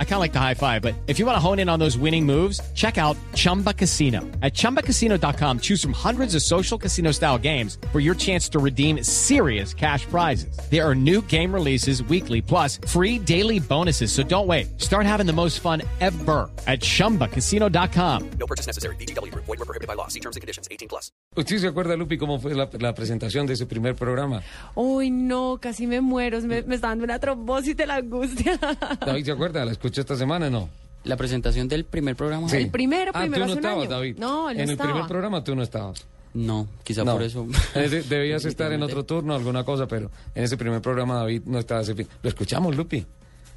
I kind of like the high five, but if you want to hone in on those winning moves, check out Chumba Casino. At chumbacasino.com, choose from hundreds of social casino style games for your chance to redeem serious cash prizes. There are new game releases weekly, plus free daily bonuses. So don't wait. Start having the most fun ever at chumbacasino.com. No purchase necessary. BGW. Void were prohibited by law. See terms and conditions. 18 plus. ¿Usted se acuerda, Lupi, cómo fue la, la presentación de ese primer programa? Uy, no, casi me muero. Me, me está dando una trombosis de la angustia. David, ¿se acuerda? ¿La escuchó esta semana no? La presentación del primer programa. Sí. El primero, ah, primero tú no hace un estabas, año. David. No, él no En el primer programa tú no estabas. No, quizá No. por eso. Eh, de- Debías estar en otro turno, alguna cosa, pero en ese primer programa David no estaba. ese fin. ¿Lo escuchamos, Lupi?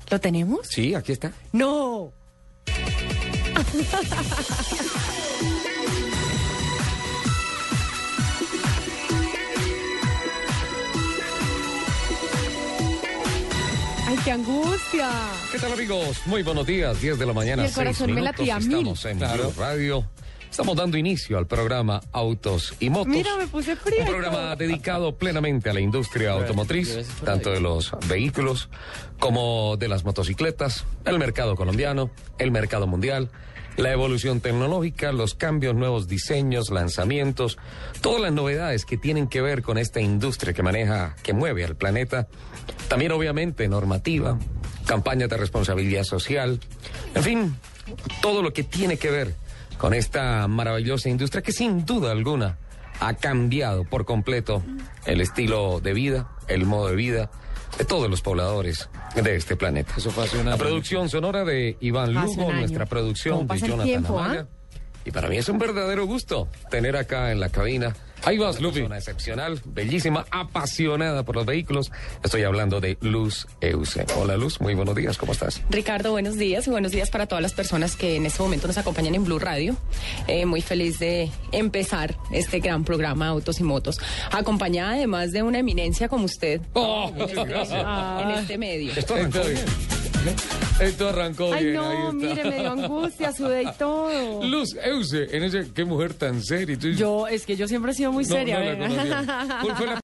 ¿Lo tenemos? Sí, aquí está. No. Qué angustia. ¿Qué tal, amigos? Muy buenos días, 10 de la mañana. Y el corazón me latía a mil. Estamos en Blue Radio. Estamos dando inicio al programa Autos y Motos. Mira, me puse fría. Un programa dedicado plenamente a la industria automotriz, tanto de los vehículos como de las motocicletas, el mercado colombiano, el mercado mundial, la evolución tecnológica, los cambios, nuevos diseños, lanzamientos, todas las novedades que tienen que ver con esta industria que maneja, que mueve al planeta. También, obviamente, normativa, campañas de responsabilidad social, en fin, todo lo que tiene que ver con esta maravillosa industria que sin duda alguna ha cambiado por completo el estilo de vida, el modo de vida de todos los pobladores de este planeta. Eso fue hace un La año. producción sonora de Iván Lugo, nuestra producción ¿Cómo de Jonathan tiempo, Amaya. ah? Y para mí es un verdadero gusto tener acá en la cabina. Ahí vas, Pues, Lupi. Una excepcional, bellísima, apasionada por los vehículos. Estoy hablando de Luz Euse. Hola, Luz. Muy buenos días. ¿Cómo estás? Ricardo, buenos días y buenos días para todas las personas que en este momento nos acompañan en Blue Radio. Eh, muy feliz de empezar este gran programa Autos y Motos, acompañada además de una eminencia como usted Oh, muchas gracias. en este medio. Esto. Esto arrancó Ay, bien. no, ahí está. mire, me dio angustia, sudé y todo. Luz Euse, en ese, qué mujer tan seria. Yo, es que yo siempre he sido muy No, seria, no la. ¿Cuál fue la